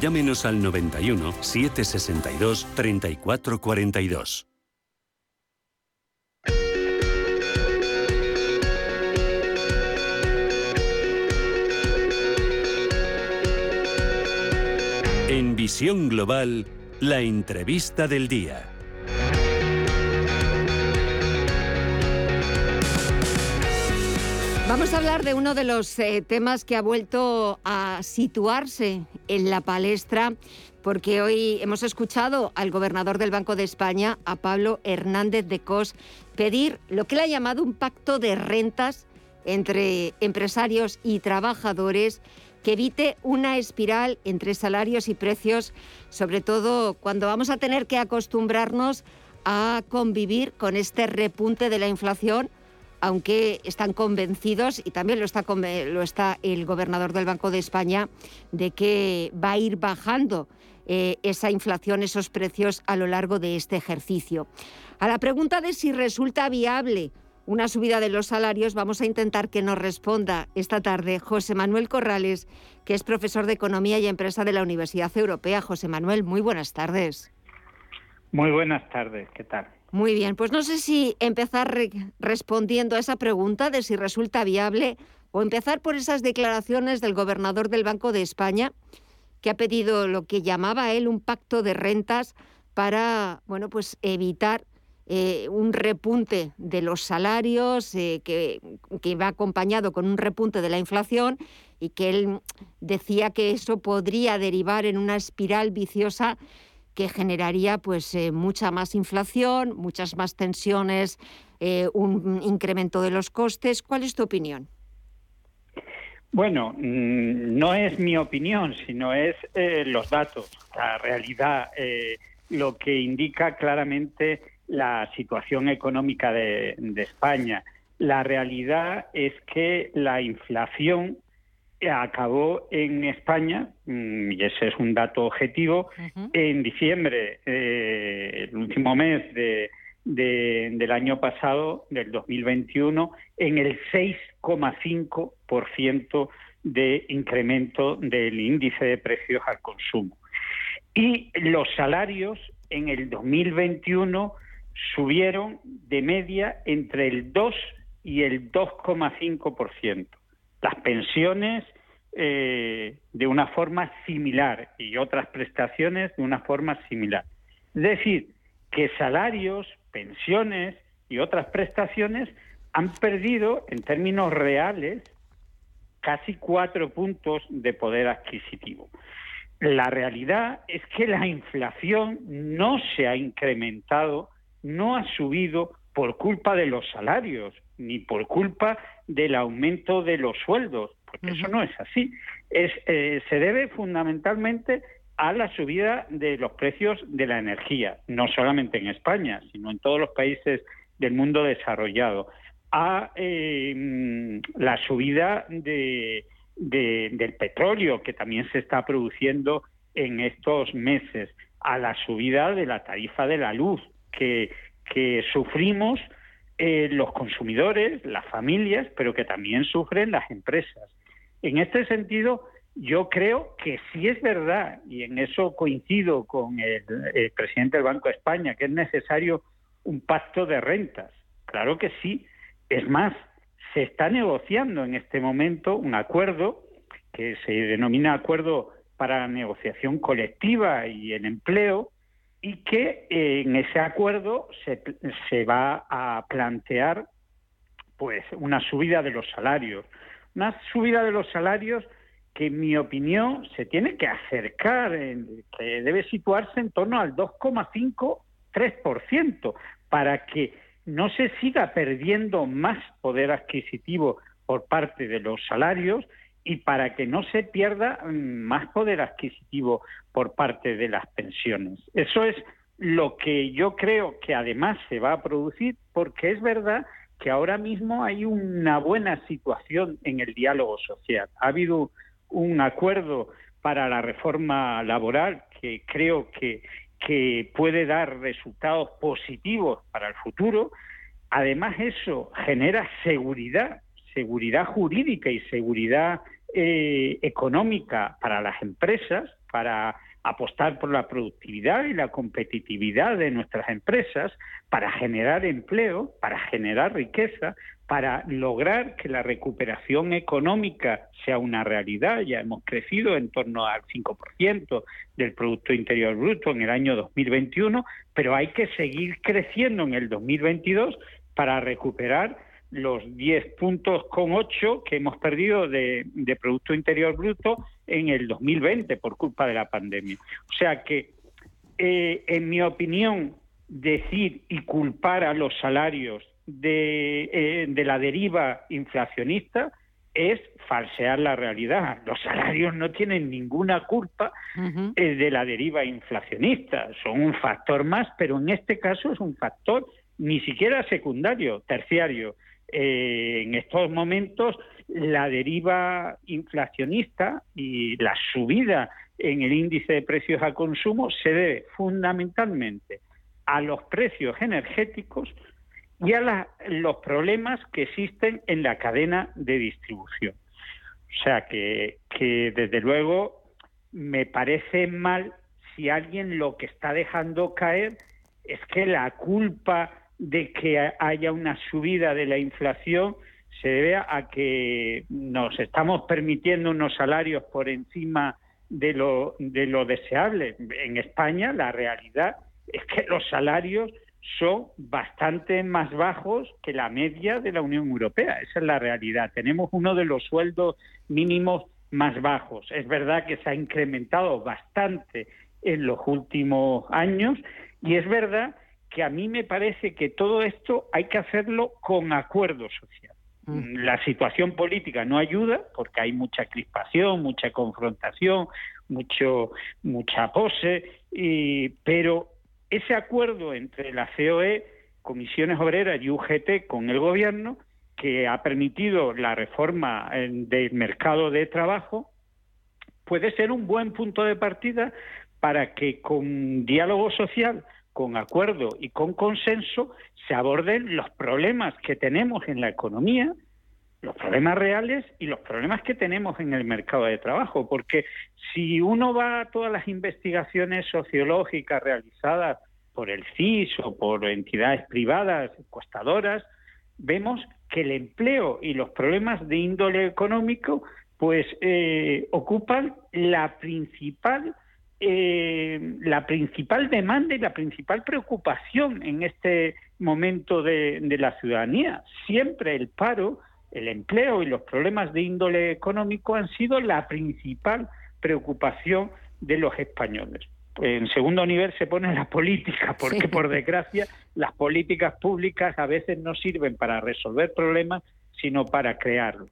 llámenos al 91 762 3442. En Visión Global, la entrevista del día. Vamos a hablar de uno de los eh, temas que ha vuelto a situarse en la palestra, porque hoy hemos escuchado al gobernador del Banco de España, a Pablo Hernández de Cos, pedir lo que él ha llamado un pacto de rentas entre empresarios y trabajadores que evite una espiral entre salarios y precios, sobre todo cuando vamos a tener que acostumbrarnos a convivir con este repunte de la inflación aunque están convencidos, y también lo está, lo está el gobernador del Banco de España, de que va a ir bajando eh, esa inflación, esos precios a lo largo de este ejercicio. A la pregunta de si resulta viable una subida de los salarios, vamos a intentar que nos responda esta tarde José Manuel Corrales, que es profesor de Economía y Empresa de la Universidad Europea. José Manuel, muy buenas tardes. Muy buenas tardes, ¿qué tal? Muy bien, pues no sé si empezar respondiendo a esa pregunta de si resulta viable o empezar por esas declaraciones del gobernador del Banco de España que ha pedido lo que llamaba él un pacto de rentas para, bueno, pues evitar eh, un repunte de los salarios eh, que, que va acompañado con un repunte de la inflación y que él decía que eso podría derivar en una espiral viciosa que generaría pues eh, mucha más inflación, muchas más tensiones, eh, un incremento de los costes. ¿Cuál es tu opinión? Bueno, mm, no es mi opinión, sino es eh, los datos, la realidad, lo que indica claramente la situación económica de España. La realidad es que la inflación acabó en España, mm, y ese es un dato objetivo, en diciembre, eh, el último mes de, del año pasado, del 2021, en el 6,5% de incremento del índice de precios al consumo. Y los salarios en el 2021 subieron de media entre el 2 y el 2,5%. Las pensiones eh, de una forma similar y otras prestaciones de una forma similar. Es decir, que salarios, pensiones y otras prestaciones han perdido en términos reales casi cuatro puntos de poder adquisitivo. La realidad es que la inflación no se ha incrementado, no ha subido por culpa de los salarios, ni por culpa del aumento de los sueldos, porque eso no es así. Es, eh, se debe fundamentalmente a la subida de los precios de la energía, no solamente en España, sino en todos los países del mundo desarrollado, a eh, la subida de, del petróleo que también se está produciendo en estos meses, a la subida de la tarifa de la luz que, que sufrimos eh, los consumidores, las familias, pero que también sufren las empresas. En este sentido, yo creo que sí es verdad, y en eso coincido con el, presidente del Banco de España, que es necesario un pacto de rentas. Claro que sí. Es más, se está negociando en este momento un acuerdo que se denomina Acuerdo para la Negociación Colectiva y el Empleo, y que eh, en ese acuerdo se, se va a plantear pues una subida de los salarios, una subida de los salarios que en mi opinión se tiene que acercar, que debe situarse en torno al 2,5-3%, para que no se siga perdiendo más poder adquisitivo por parte de los salarios y para que no se pierda mm, más poder adquisitivo por parte de las pensiones. Eso es lo que yo creo que además se va a producir porque es verdad que ahora mismo hay una buena situación en el diálogo social. Ha habido un acuerdo para la reforma laboral que creo que, que puede dar resultados positivos para el futuro. Además, eso genera seguridad, seguridad jurídica y seguridad eh, económica para las empresas, para apostar por la productividad y la competitividad de nuestras empresas para generar empleo, para generar riqueza, para lograr que la recuperación económica sea una realidad. Ya hemos crecido en torno al 5% del Producto Interior Bruto en el año 2021, pero hay que seguir creciendo en el 2022 para recuperar los 10 puntos con 8 que hemos perdido de, Producto Interior Bruto en el 2020 por culpa de la pandemia. O sea que, eh, en mi opinión, decir y culpar a los salarios de, eh, de la deriva inflacionista es falsear la realidad. Los salarios no tienen ninguna culpa eh, de la deriva inflacionista, son un factor más, pero en este caso es un factor ni siquiera secundario, terciario. Eh, en estos momentos la deriva inflacionista y la subida en el índice de precios al consumo se debe fundamentalmente a los precios energéticos y a los problemas que existen en la cadena de distribución. O sea que desde luego me parece mal si alguien lo que está dejando caer es que la culpa de que haya una subida de la inflación se debe a que nos estamos permitiendo unos salarios por encima de lo, de lo deseable. En España la realidad es que los salarios son bastante más bajos que la media de la Unión Europea. Esa es la realidad. Tenemos uno de los sueldos mínimos más bajos. Es verdad que se ha incrementado bastante en los últimos años y es verdad que a mí me parece que todo esto hay que hacerlo con acuerdo social. Mm. La situación política no ayuda porque hay mucha crispación, mucha confrontación, mucho, mucha pose, y, pero ese acuerdo entre la COE, Comisiones Obreras y UGT con el Gobierno, que ha permitido la reforma del mercado de trabajo, puede ser un buen punto de partida para que con diálogo social con acuerdo y con consenso se aborden los problemas que tenemos en la economía los problemas reales y los problemas que tenemos en el mercado de trabajo, porque si uno va a todas las investigaciones sociológicas realizadas por el CIS o por entidades privadas encuestadoras, vemos que el empleo y los problemas de índole económico pues eh, ocupan la principal eh, la principal demanda y la principal preocupación en este momento de, la ciudadanía. Siempre el paro, el empleo y los problemas de índole económico han sido la principal preocupación de los españoles. En segundo nivel se pone la política, porque por desgracia las políticas públicas a veces no sirven para resolver problemas, sino para crearlos.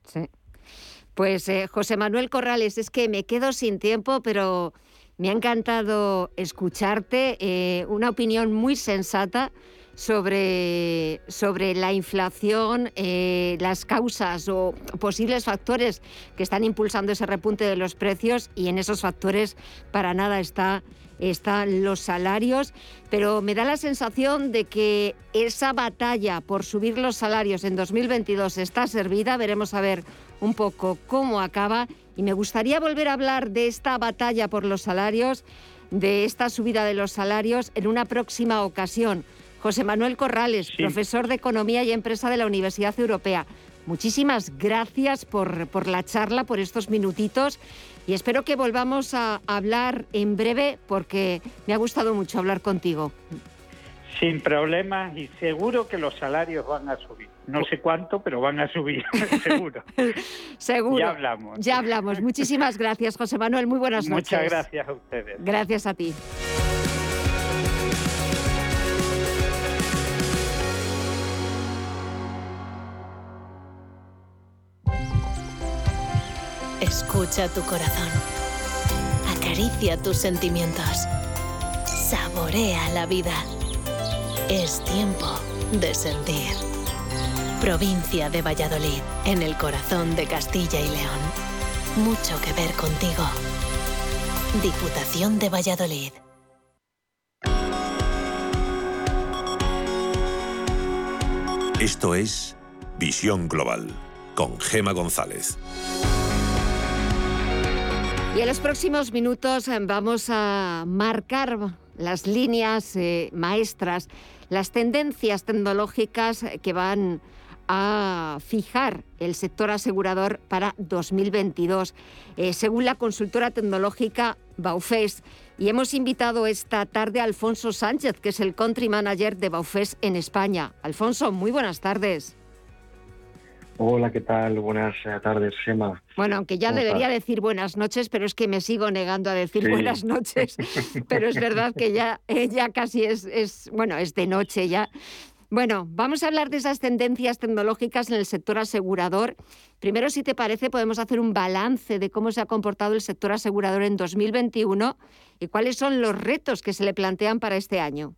Pues eh, José Manuel Corrales, es que me quedo sin tiempo, pero me ha encantado escucharte, eh, una opinión muy sensata sobre, sobre la inflación, eh, las causas o posibles factores que están impulsando ese repunte de los precios y en esos factores para nada está están los salarios, pero me da la sensación de que esa batalla por subir los salarios en 2022 está servida. Veremos a ver un poco cómo acaba y me gustaría volver a hablar de esta batalla por los salarios, de esta subida de los salarios en una próxima ocasión. José Manuel Corrales, profesor de Economía y Empresa de la Universidad Europea. Muchísimas gracias por, por la charla, por estos minutitos y espero que volvamos a hablar en breve porque me ha gustado mucho hablar contigo. Sin problemas y seguro que los salarios van a subir. No sé cuánto, pero van a subir, seguro. seguro. Ya hablamos. Ya hablamos. Muchísimas gracias, José Manuel. Muy buenas noches. Muchas gracias a ustedes. Gracias a ti. Escucha tu corazón. Acaricia tus sentimientos. Saborea la vida. Es tiempo de sentir. Provincia de Valladolid, en el corazón de Castilla y León. Mucho que ver contigo. Diputación de Valladolid. Esto es Visión Global con Gema González. Y en los próximos minutos eh, vamos a marcar las líneas eh, maestras, las tendencias tecnológicas que van a fijar el sector asegurador para 2022, eh, según la consultora tecnológica Baufes. Y hemos invitado esta tarde a Alfonso Sánchez, que es el country manager de Baufes en España. Alfonso, muy buenas tardes. Hola, ¿qué tal? Buenas eh, tardes, Gemma. Bueno, aunque ya debería decir buenas noches, pero es que me sigo negando a decir buenas noches. pero es verdad que ya, eh, ya casi es, es, bueno, es de noche ya. Bueno, vamos a hablar de esas tendencias tecnológicas en el sector asegurador. Primero, si te parece, podemos hacer un balance de cómo se ha comportado el sector asegurador en 2021 y cuáles son los retos que se le plantean para este año.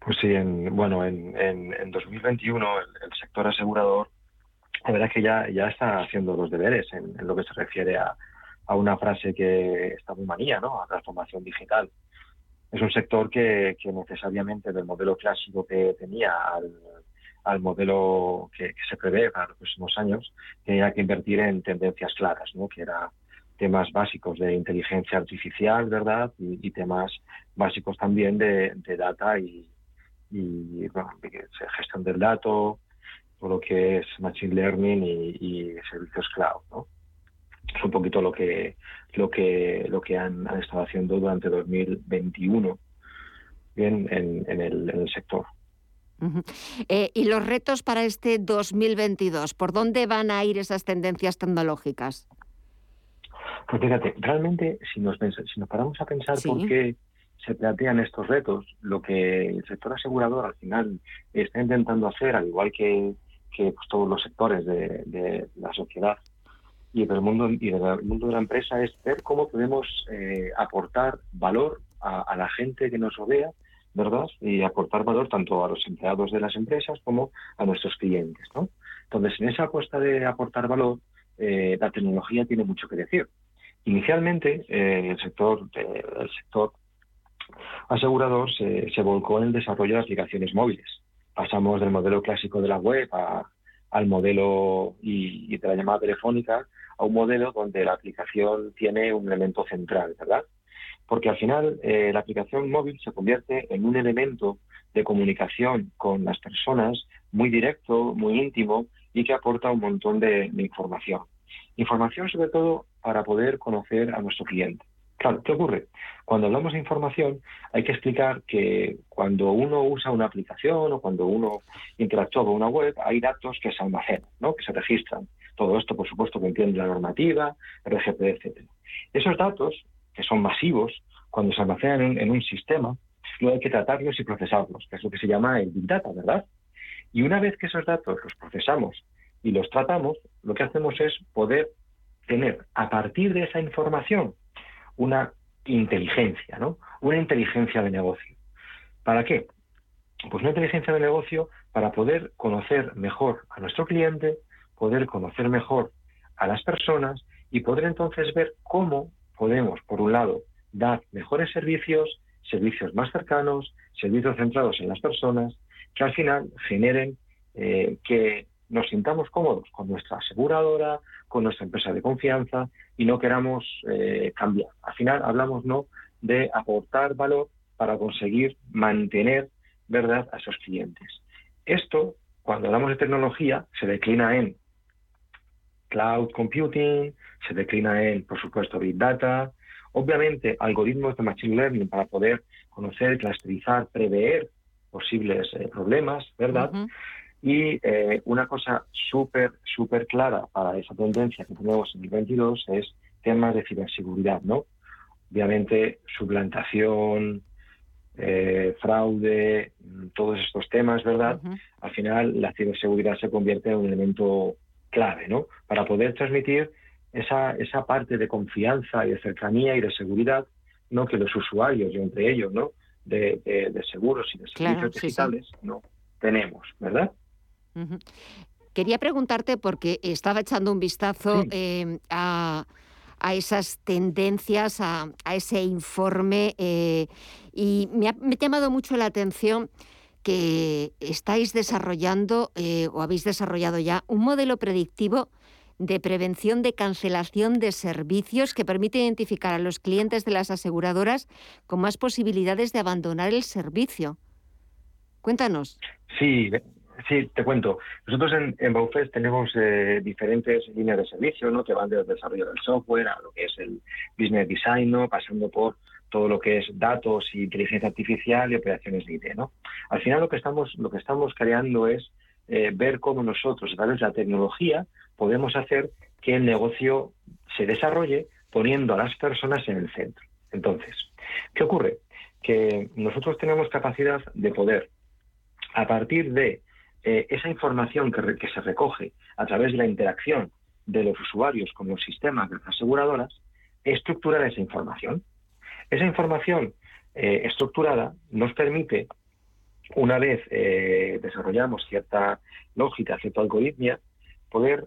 Pues sí, en, bueno, en, en, 2021 el, sector asegurador, la verdad es que ya, ya está haciendo los deberes en, lo que se refiere a, a, una frase que está muy manía, ¿no? A transformación digital. Es un sector que, que necesariamente del modelo clásico que tenía al, al modelo que, se prevé para los próximos años, tenía que invertir en tendencias claras, ¿no? Que era temas básicos de inteligencia artificial, ¿verdad? Y, temas básicos también de, de data y, y bueno, gestión del dato, todo lo que es Machine Learning y, servicios cloud. ¿no? Es un poquito lo que, lo que, lo que han, estado haciendo durante 2021 bien, en, en, el, en el sector. Eh, ¿Y los retos para este 2022? ¿Por dónde van a ir esas tendencias tecnológicas? Pues fíjate, realmente si nos, si nos paramos a pensar por qué se plantean estos retos, lo que el sector asegurador al final está intentando hacer, al igual que, que pues, todos los sectores de, la sociedad y del mundo y del mundo de la empresa, es ver cómo podemos eh, aportar valor a, la gente que nos rodea, ¿verdad? Y aportar valor tanto a los empleados de las empresas como a nuestros clientes, ¿no? Entonces, en esa apuesta de aportar valor, eh, la tecnología tiene mucho que decir. Inicialmente, eh, el sector, el sector asegurador se, volcó en el desarrollo de aplicaciones móviles. Pasamos del modelo clásico de la web a, al modelo y, de la llamada telefónica a un modelo donde la aplicación tiene un elemento central, ¿verdad? Porque al final eh, la aplicación móvil se convierte en un elemento de comunicación con las personas muy directo, muy íntimo y que aporta un montón de información. Información sobre todo para poder conocer a nuestro cliente. Claro, ¿qué ocurre? Cuando hablamos de información, hay que explicar que cuando uno usa una aplicación o cuando uno interactúa con una web, hay datos que se almacenan, ¿no? que se registran. Todo esto, por supuesto, que entiende la normativa, RGPD, etc. Esos datos, que son masivos, cuando se almacenan en, un sistema, luego hay que tratarlos y procesarlos, que es lo que se llama el Big Data, ¿verdad? Y una vez que esos datos los procesamos y los tratamos, lo que hacemos es poder tener a partir de esa información una inteligencia, ¿no? Una inteligencia de negocio. ¿Para qué? Pues una inteligencia de negocio para poder conocer mejor a nuestro cliente, poder conocer mejor a las personas y poder entonces ver cómo podemos, por un lado, dar mejores servicios, servicios más cercanos, servicios centrados en las personas, que al final generen eh, que nos sintamos cómodos con nuestra aseguradora, con nuestra empresa de confianza y no queramos eh, cambiar. Al final hablamos no de aportar valor para conseguir mantener verdad a esos clientes. Esto, cuando hablamos de tecnología, se declina en cloud computing, se declina en, por supuesto, big data, obviamente algoritmos de machine learning para poder conocer, clasificar, prever posibles eh, problemas, ¿verdad? Y eh, una cosa súper, súper clara para esa tendencia que tenemos en el 22 es temas de ciberseguridad, ¿no? Obviamente, suplantación, eh, fraude, todos estos temas, ¿verdad? Al final, la ciberseguridad se convierte en un elemento clave, ¿no? Para poder transmitir esa, esa parte de confianza y de cercanía y de seguridad, ¿no? Que los usuarios, y entre ellos, ¿no? De, seguros y de servicios digitales, ¿no? Tenemos, ¿verdad? Quería preguntarte, porque estaba echando un vistazo eh, a, esas tendencias, a, ese informe, eh, y me ha, llamado mucho la atención que estáis desarrollando eh, o habéis desarrollado ya un modelo predictivo de prevención de cancelación de servicios que permite identificar a los clientes de las aseguradoras con más posibilidades de abandonar el servicio. Cuéntanos. Sí, Sí, te cuento. Nosotros en, en Baufest tenemos eh, diferentes líneas de servicio, ¿no? Que van desde el desarrollo del software a lo que es el business design, ¿no? Pasando por todo lo que es datos y inteligencia artificial y operaciones de IT, ¿no? Al final lo que estamos, lo que estamos creando es eh, ver cómo nosotros, a través de la tecnología, podemos hacer que el negocio se desarrolle poniendo a las personas en el centro. Entonces, ¿qué ocurre? Que nosotros tenemos capacidad de poder, a partir de eh, esa información que, se recoge a través de la interacción de los usuarios con los sistemas de las aseguradoras, estructurar esa información. Esa información eh, estructurada nos permite, una vez eh, desarrollamos cierta lógica, cierta algoritmia, poder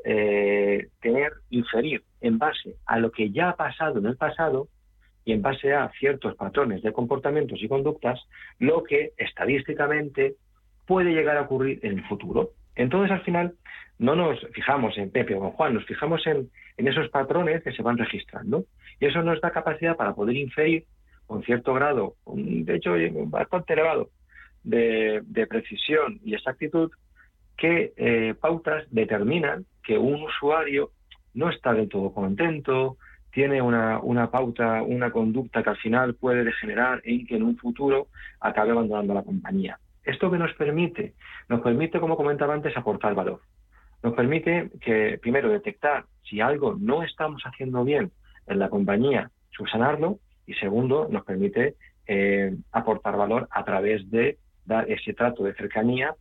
tener, inferir en base a lo que ya ha pasado en el pasado y en base a ciertos patrones de comportamientos y conductas, lo que estadísticamente puede llegar a ocurrir en el futuro. Entonces, al final, no nos fijamos en Pepe o Juan, nos fijamos en, esos patrones que se van registrando. Y eso nos da capacidad para poder inferir con cierto grado, de hecho bastante elevado, de, precisión y exactitud, qué eh, pautas determinan que un usuario no está del todo contento, tiene una, una, pauta, una conducta que al final puede degenerar en que en un futuro acabe abandonando la compañía. ¿Esto que nos permite? Nos permite, como comentaba antes, aportar valor. Nos permite que, primero, detectar si algo no estamos haciendo bien en la compañía, subsanarlo, y segundo, nos permite eh, aportar valor a través de dar ese trato de cercanía,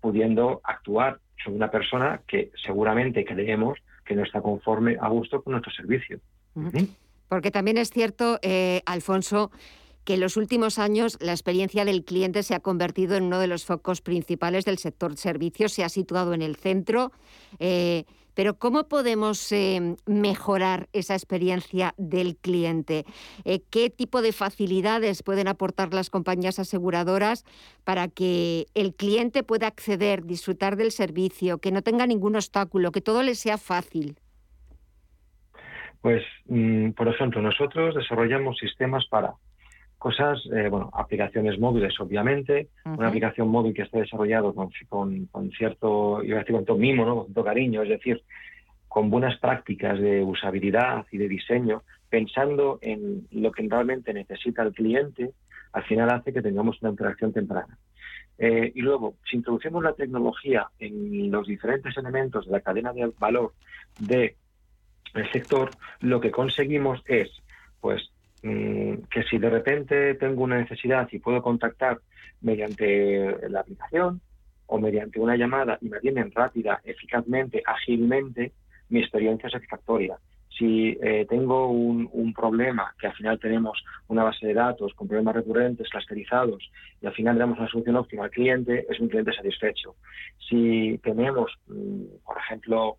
pudiendo actuar sobre una persona que seguramente creemos que no está conforme a gusto con nuestro servicio. Porque también es cierto, eh, Alfonso, que en los últimos años la experiencia del cliente se ha convertido en uno de los focos principales del sector servicios, se ha situado en el centro. Eh, pero ¿cómo podemos eh, mejorar esa experiencia del cliente? Eh, ¿Qué tipo de facilidades pueden aportar las compañías aseguradoras para que el cliente pueda acceder, disfrutar del servicio, que no tenga ningún obstáculo, que todo le sea fácil? Pues, mm, por ejemplo, nosotros desarrollamos sistemas para cosas, eh, bueno, aplicaciones móviles, obviamente, una aplicación móvil que esté desarrollado con, con, cierto, iba a decir con todo mimo, ¿no? con cierto cariño, es decir, con buenas prácticas de usabilidad y de diseño, pensando en lo que realmente necesita el cliente, al final hace que tengamos una interacción temprana. Eh, y luego, si introducimos la tecnología en los diferentes elementos de la cadena de valor del sector, lo que conseguimos es pues que si de repente tengo una necesidad y puedo contactar mediante la aplicación o mediante una llamada y me atienden rápida, eficazmente, ágilmente, mi experiencia es satisfactoria. Si eh, tengo un, problema, que al final tenemos una base de datos con problemas recurrentes, clusterizados, y al final damos una solución óptima al cliente, es un cliente satisfecho. Si tenemos, mm, por ejemplo,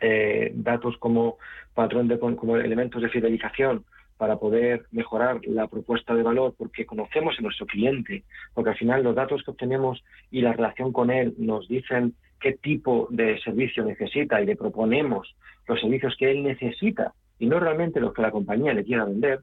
eh, datos como patrón de como elementos de fidelización para poder mejorar la propuesta de valor porque conocemos a nuestro cliente, porque al final los datos que obtenemos y la relación con él nos dicen qué tipo de servicio necesita y le proponemos los servicios que él necesita y no realmente los que la compañía le quiera vender,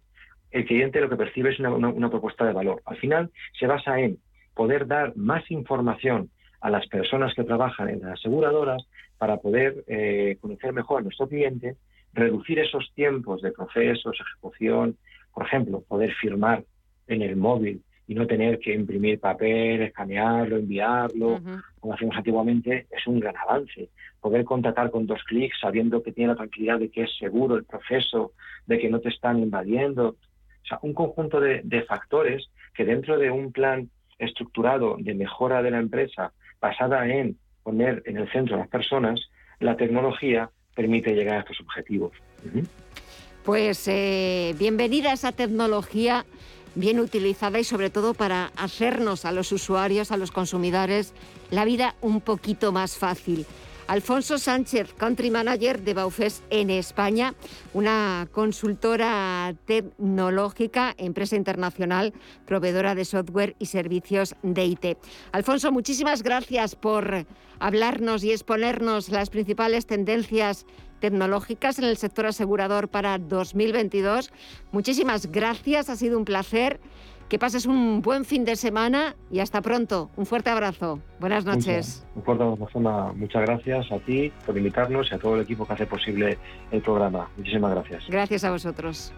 el cliente lo que percibe es una, propuesta de valor. Al final se basa en poder dar más información a las personas que trabajan en las aseguradoras para poder eh, conocer mejor a nuestro cliente reducir esos tiempos de procesos, ejecución, por ejemplo, poder firmar en el móvil y no tener que imprimir papel, escanearlo, enviarlo, como hacíamos antiguamente, es un gran avance. Poder contactar con dos clics sabiendo que tiene la tranquilidad de que es seguro el proceso, de que no te están invadiendo. O sea, un conjunto de, de factores que dentro de un plan estructurado de mejora de la empresa basada en poner en el centro a las personas, la tecnología permite llegar a estos objetivos. Pues eh, bienvenida a esa tecnología bien utilizada y sobre todo para hacernos a los usuarios, a los consumidores, la vida un poquito más fácil. Alfonso Sánchez, Country Manager de Baufes en España, una consultora tecnológica, empresa internacional, proveedora de software y servicios de IT. Alfonso, muchísimas gracias por hablarnos y exponernos las principales tendencias tecnológicas en el sector asegurador para 2022. Muchísimas gracias, ha sido un placer. Que pases un buen fin de semana y hasta pronto. Un fuerte abrazo. Buenas noches. Un fuerte abrazo. Muchas gracias a ti por invitarnos y a todo el equipo que hace posible el programa. Muchísimas gracias. Gracias a vosotros.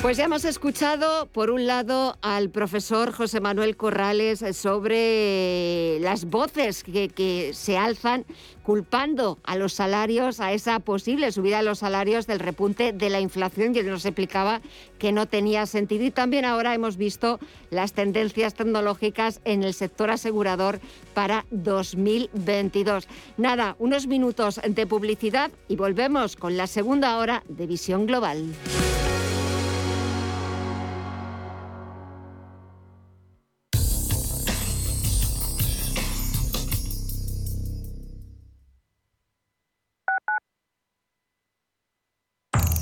Pues ya hemos escuchado, por un lado, al profesor José Manuel Corrales sobre las voces que, se alzan culpando a los salarios, a esa posible subida de los salarios del repunte de la inflación y él nos explicaba que no tenía sentido. Y también ahora hemos visto las tendencias tecnológicas en el sector asegurador para 2022. Nada, unos minutos de publicidad y volvemos con la segunda hora de Visión Global.